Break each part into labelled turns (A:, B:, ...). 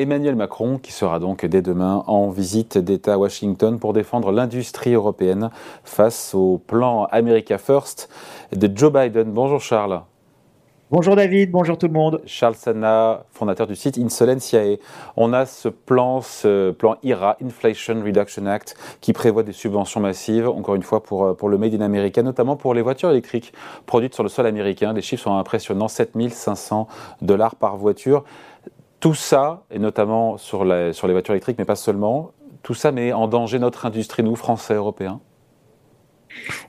A: Emmanuel Macron, qui sera donc dès demain en visite d'État à Washington pour défendre l'industrie européenne face au plan America First de Joe Biden. Bonjour Charles.
B: Bonjour David, bonjour tout le monde.
A: Charles Sana, fondateur du site Insolenciae. On a ce plan, ce plan IRA, Inflation Reduction Act, qui prévoit des subventions massives, encore une fois pour, pour le Made in America, notamment pour les voitures électriques produites sur le sol américain. Les chiffres sont impressionnants, 7500 dollars par voiture. Tout ça, et notamment sur, les voitures électriques, mais pas seulement, tout ça met en danger notre industrie, nous, Français, Européens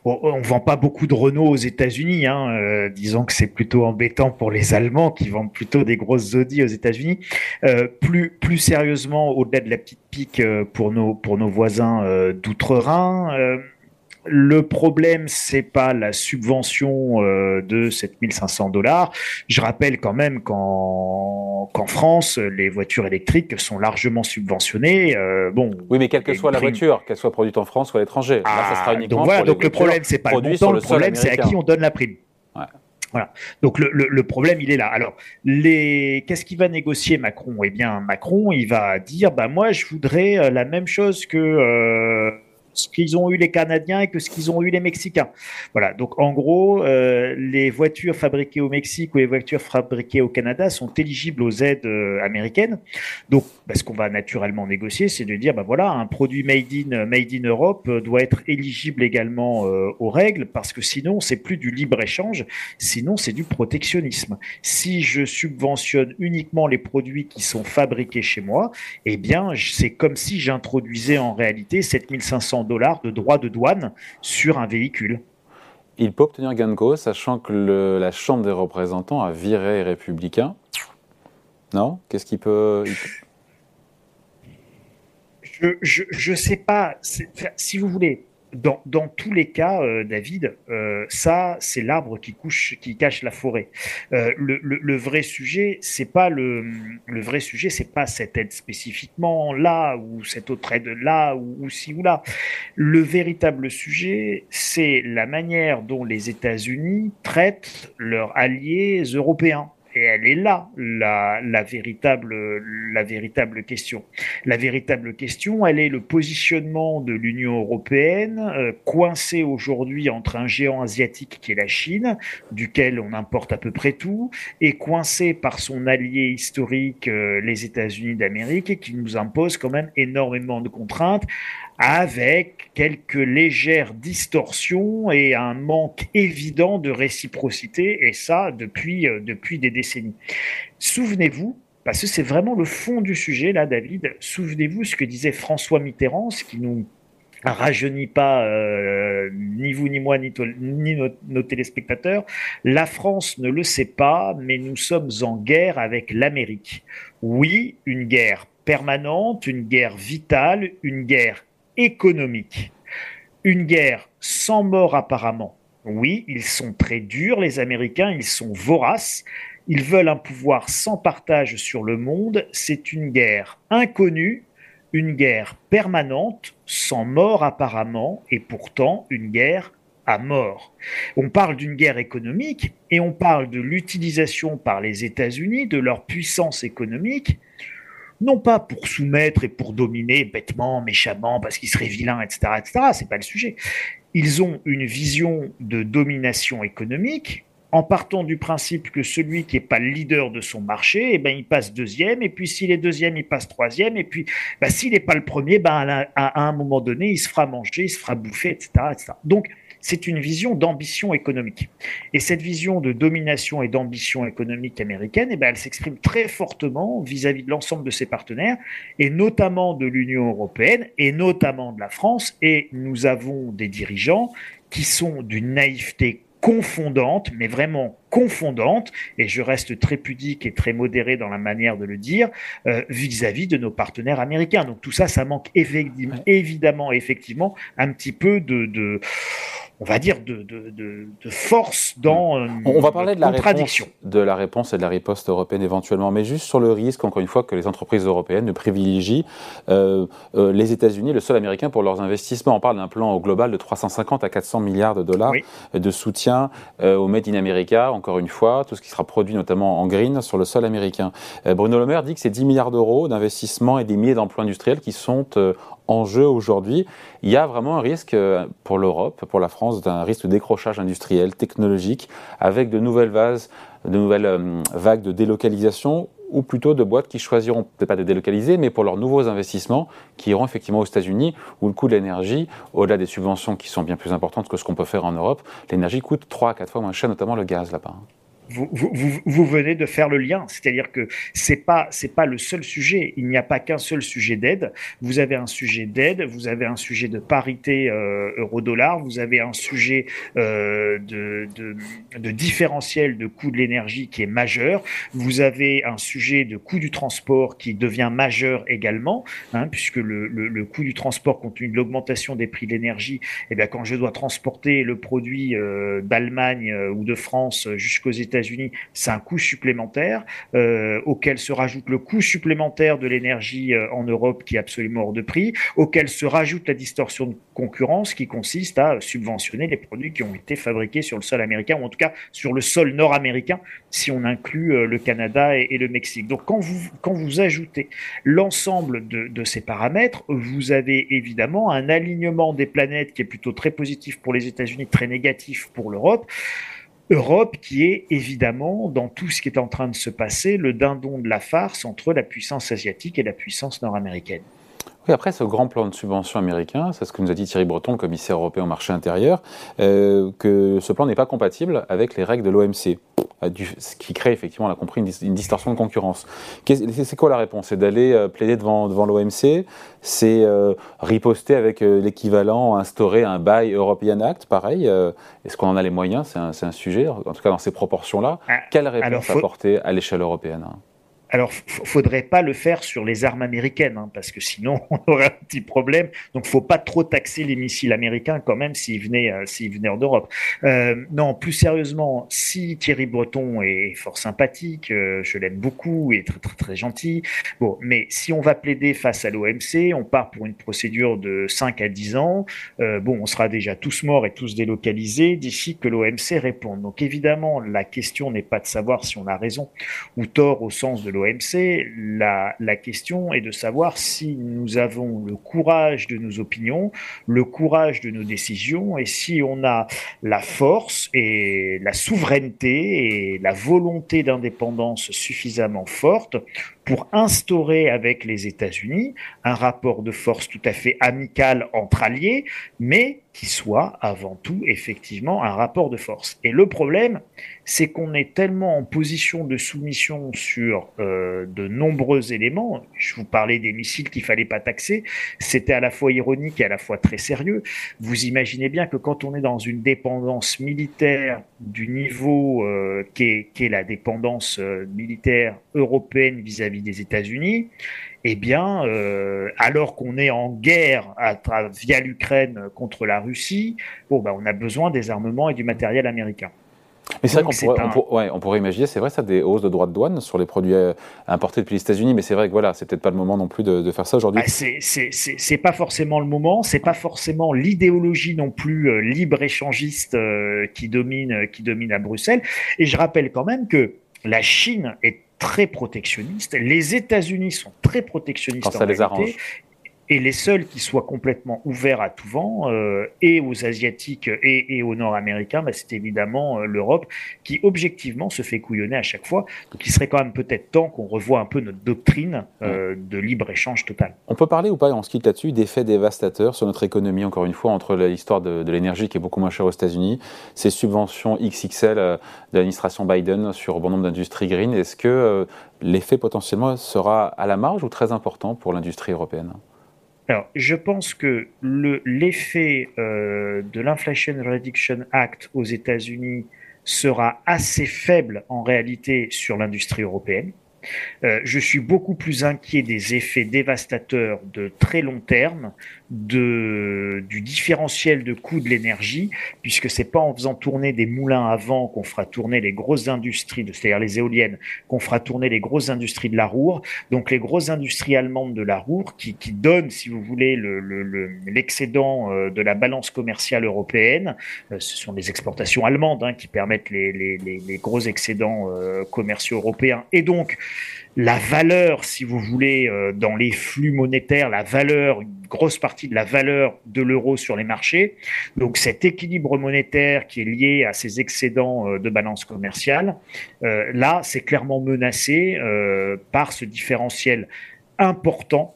B: on ne vend pas beaucoup de Renault aux États-Unis. Hein. Euh, disons que c'est plutôt embêtant pour les Allemands qui vendent plutôt des grosses Audi aux États-Unis. Euh, plus, sérieusement, au-delà de la petite pique euh, pour nos, voisins d'outre-Rhin, le problème, c'est pas la subvention de 7500 dollars. Je rappelle quand même qu'en France, les voitures électriques sont largement subventionnées. Euh, bon.
A: Oui, mais quelle que soit la voiture, qu'elle soit produite en France ou à l'étranger,
B: ça sera ah, uniquement donc voilà, donc le problème, c'est pas le montant, le, problème, c'est à qui on donne la prime. Voilà. Donc le, le, problème, il est là. Alors, les... qu'est-ce qu'il va négocier Macron? Eh bien, Macron, il va dire, bah moi, je voudrais euh, la même chose que ce qu'ils ont eu les Canadiens et que ce qu'ils ont eu les Mexicains. Voilà. Donc en gros, euh, les voitures fabriquées au Mexique ou les voitures fabriquées au Canada sont éligibles aux aides euh, américaines. Donc, bah, ce qu'on va naturellement négocier, c'est de dire, bah voilà, un produit made in made in Europe doit être éligible également euh, aux règles parce que sinon c'est plus du libre échange, sinon c'est du protectionnisme. Si je subventionne uniquement les produits qui sont fabriqués chez moi, eh bien c'est comme si j'introduisais en réalité 7500 dollars de droits de douane sur un véhicule.
A: Il peut obtenir gain de cause, sachant que la Chambre des représentants a viré les républicains. Non? Qu'est-ce qu'il peut...
B: Je ne sais pas. Si vous voulez, dans, dans, tous les cas, euh, David, euh, ça, c'est l'arbre qui, couche, qui cache la forêt. Euh, le, le, le, vrai sujet, c'est pas le, le vrai sujet, c'est pas cette aide spécifiquement là ou cette autre aide là ou, ou ci ou là. Le véritable sujet, c'est la manière dont les États-Unis traitent leurs alliés européens. Elle est là, la, la, véritable, la véritable question. La véritable question, elle est le positionnement de l'Union européenne, euh, coincée aujourd'hui entre un géant asiatique qui est la Chine, duquel on importe à peu près tout, et coincée par son allié historique, euh, les États-Unis d'Amérique, qui nous impose quand même énormément de contraintes, avec quelques légères distorsions et un manque évident de réciprocité, et ça depuis, euh, depuis des décennies. Souvenez-vous, parce que c'est vraiment le fond du sujet, là, David, souvenez-vous ce que disait François Mitterrand, ce qui nous rajeunit pas euh, ni vous ni moi ni, ni nos, téléspectateurs. La France ne le sait pas, mais nous sommes en guerre avec l'Amérique. Oui, une guerre permanente, une guerre vitale, une guerre économique. Une guerre sans mort apparemment. Oui, ils sont très durs, les Américains, ils sont voraces, ils veulent un pouvoir sans partage sur le monde. C'est une guerre inconnue, une guerre permanente, sans mort apparemment, et pourtant une guerre à mort. On parle d'une guerre économique et on parle de l'utilisation par les États-Unis de leur puissance économique non pas pour soumettre et pour dominer bêtement, méchamment, parce qu'ils seraient vilains, etc., etc. C'est pas le sujet. Ils ont une vision de domination économique en partant du principe que celui qui n'est pas le leader de son marché, eh ben, il passe deuxième, et puis s'il est deuxième, il passe troisième, et puis bah, s'il n'est pas le premier, ben, à, un moment donné, il se fera manger, il se fera bouffer, etc. etc. Donc, c'est une vision d'ambition économique. Et cette vision de domination et d'ambition économique américaine, eh ben, elle s'exprime très fortement vis-à-vis de l'ensemble de ses partenaires, et notamment de l'Union européenne, et notamment de la France. Et nous avons des dirigeants qui sont d'une naïveté confondante, mais vraiment confondante, et je reste très pudique et très modéré dans la manière de le dire, euh, vis-à-vis de nos partenaires américains. Donc tout ça, ça manque évidemment, évidemment effectivement, un petit peu de, de on va dire, de, de, de, force dans
A: On va parler de la, réponse, de la réponse et de la riposte européenne éventuellement, mais juste sur le risque, encore une fois, que les entreprises européennes ne privilégient euh, euh, les États-Unis, le sol américain, pour leurs investissements. On parle d'un plan global de 350 à 400 milliards de dollars de soutien euh, au Made in America, encore une fois, tout ce qui sera produit notamment en green sur le sol américain. Bruno Le Maire dit que c'est 10 milliards d'euros d'investissement et des milliers d'emplois industriels qui sont en jeu aujourd'hui. Il y a vraiment un risque pour l'Europe, pour la France, d'un risque de décrochage industriel, technologique, avec de nouvelles vagues de délocalisation ou plutôt de boîtes qui choisiront peut-être pas de délocaliser, mais pour leurs nouveaux investissements, qui iront effectivement aux États-Unis, où le coût de l'énergie, au-delà des subventions qui sont bien plus importantes que ce qu'on peut faire en Europe, l'énergie coûte 3 à 4 fois moins cher, notamment le gaz là-bas
B: vous, venez de faire le lien, c'est-à-dire que c'est pas pas le seul sujet. Il n'y a pas qu'un seul sujet d'aide. Vous avez un sujet d'aide, vous avez un sujet de parité euh, euro-dollar, vous avez un sujet euh, de, de, différentiel de coût de l'énergie qui est majeur, vous avez un sujet de coût du transport qui devient majeur également, hein, puisque le, le, coût du transport compte tenu de l'augmentation des prix de l'énergie, eh quand je dois transporter le produit euh, d'Allemagne ou de France jusqu'aux États c'est un coût supplémentaire euh, auquel se rajoute le coût supplémentaire de l'énergie euh, en Europe qui est absolument hors de prix, auquel se rajoute la distorsion de concurrence qui consiste à subventionner les produits qui ont été fabriqués sur le sol américain ou en tout cas sur le sol nord-américain si on inclut euh, le Canada et, le Mexique. Donc quand vous, quand vous ajoutez l'ensemble de ces paramètres, vous avez évidemment un alignement des planètes qui est plutôt très positif pour les États-Unis, très négatif pour l'Europe. Europe qui est évidemment, dans tout ce qui est en train de se passer, le dindon de la farce entre la puissance asiatique et la puissance nord-américaine.
A: Oui, après ce grand plan de subvention américain, c'est ce que nous a dit Thierry Breton, commissaire européen au marché intérieur, euh, que ce plan n'est pas compatible avec les règles de l'OMC, euh, ce qui crée effectivement, on a compris, une, distorsion de concurrence. C'est quoi la réponse? C'est d'aller euh, plaider devant, devant l'OMC C'est riposter avec l'équivalent, instaurer un Buy European Act, pareil Est-ce qu'on en a les moyens? C'est un, sujet, en tout cas dans ces proportions-là. Ah, Quelle réponse apporter à l'échelle européenne?
B: Alors, faudrait pas le faire sur les armes américaines, hein, parce que sinon on aurait un petit problème. Donc, faut pas trop taxer les missiles américains quand même s'ils venaient, euh, s'ils venaient d'Europe. Euh, non, plus sérieusement, si Thierry Breton est fort sympathique, euh, je l'aime beaucoup et très très très gentil. Bon, mais si on va plaider face à l'OMC, on part pour une procédure de 5 à 10 ans. Euh, bon, on sera déjà tous morts et tous délocalisés d'ici que l'OMC réponde. Donc, évidemment, la question n'est pas de savoir si on a raison ou tort au sens de l'OMC l'OMC, la, la question est de savoir si nous avons le courage de nos opinions, le courage de nos décisions, et si on a la force et la souveraineté et la volonté d'indépendance suffisamment forte pour instaurer avec les États-Unis un rapport de force tout à fait amical entre alliés, mais qui soit avant tout effectivement un rapport de force. Et le problème, c'est qu'on est tellement en position de soumission sur euh, de nombreux éléments. Je vous parlais des missiles qu'il fallait pas taxer. C'était à la fois ironique et à la fois très sérieux. Vous imaginez bien que quand on est dans une dépendance militaire du niveau euh, qu'est la dépendance euh, militaire européenne vis-à-vis des États-Unis, eh bien, euh, alors qu'on est en guerre à, via l'Ukraine contre la Russie, bon, bah, on a besoin des armements et du matériel américain.
A: Mais c'est vrai qu'on pourrait, on pourrait, imaginer, c'est vrai, ça, des hausses de droits de douane sur les produits euh, importés depuis les États-Unis, mais c'est vrai que voilà, c'est peut-être pas le moment non plus de, faire ça aujourd'hui.
B: Ah, c'est pas forcément le moment, c'est pas forcément l'idéologie non plus euh, libre-échangiste qui, domine, qui domine à Bruxelles. Et je rappelle quand même que la Chine est très protectionnistes. Les États-Unis sont très protectionnistes
A: Quand ça les arrange
B: et les seuls qui soient complètement ouverts à tout vent, euh, et aux Asiatiques et, aux Nord-Américains, bah, c'est évidemment euh, l'Europe qui objectivement se fait couillonner à chaque fois. Donc il serait quand même peut-être temps qu'on revoie un peu notre doctrine euh, de libre-échange total.
A: On peut parler ou pas, on se quitte là-dessus, d'effets dévastateurs sur notre économie, encore une fois, entre l'histoire de, de l'énergie qui est beaucoup moins chère aux États-Unis, ces subventions XXL de l'administration Biden sur bon nombre d'industries green. Est-ce que l'effet potentiellement sera à la marge ou très important pour l'industrie européenne?
B: Je pense que l'effet euh, de l'Inflation Reduction Act aux États-Unis sera assez faible en réalité sur l'industrie européenne. Euh, je suis beaucoup plus inquiet des effets dévastateurs de très long terme de, du différentiel de coût de l'énergie, puisque c'est pas en faisant tourner des moulins à vent qu'on fera tourner les grosses industries, c'est-à-dire les éoliennes, qu'on fera tourner les grosses industries de la Roure. Donc les grosses industries allemandes de la Roure qui, qui donnent, si vous voulez, l'excédent le, le, de la balance commerciale européenne. ce sont les exportations allemandes hein, qui permettent les, les, les, gros excédents commerciaux européens. Et donc, la valeur, si vous voulez, euh, dans les flux monétaires, la valeur, une grosse partie de la valeur de l'euro sur les marchés. Donc cet équilibre monétaire qui est lié à ces excédents euh, de balance commerciale, euh, là, c'est clairement menacé par ce différentiel important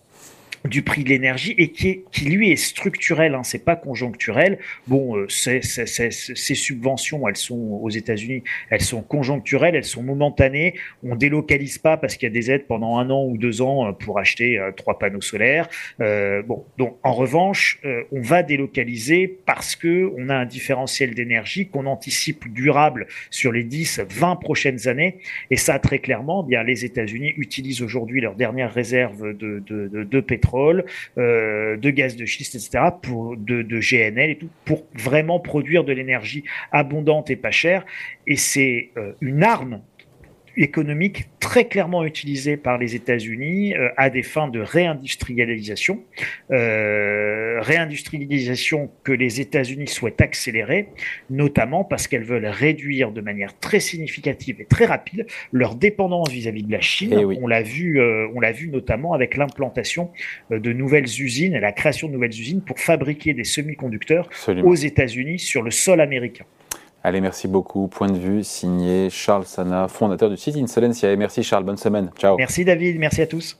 B: du prix de l'énergie et qui, lui est structurel, hein, c'est pas conjoncturel. Bon, euh, ces subventions, elles sont aux États-Unis, elles sont conjoncturelles, elles sont momentanées. On délocalise pas parce qu'il y a des aides pendant un an ou deux ans euh, pour acheter euh, trois panneaux solaires. Bon, donc en revanche, on va délocaliser parce que on a un différentiel d'énergie qu'on anticipe durable sur les 10, 20 prochaines années. Et ça, très clairement, eh bien les États-Unis utilisent aujourd'hui leurs dernières réserves de pétrole euh, de gaz de schiste, etc., pour, de, GNL et tout, pour vraiment produire de l'énergie abondante et pas chère. Et c'est euh, une arme économique très clairement utilisé par les États-Unis euh, à des fins de réindustrialisation, euh, réindustrialisation que les États-Unis souhaitent accélérer, notamment parce qu'elles veulent réduire de manière très significative et très rapide leur dépendance vis-à-vis de la Chine. Eh on l'a vu, euh, on l'a vu notamment avec l'implantation de nouvelles usines et la création de nouvelles usines pour fabriquer des semi-conducteurs aux États-Unis sur le sol américain.
A: Allez, merci beaucoup. Point de vue signé Charles Sana, fondateur du site Insolencia. Et merci Charles, bonne semaine. Ciao.
B: Merci David, merci à tous.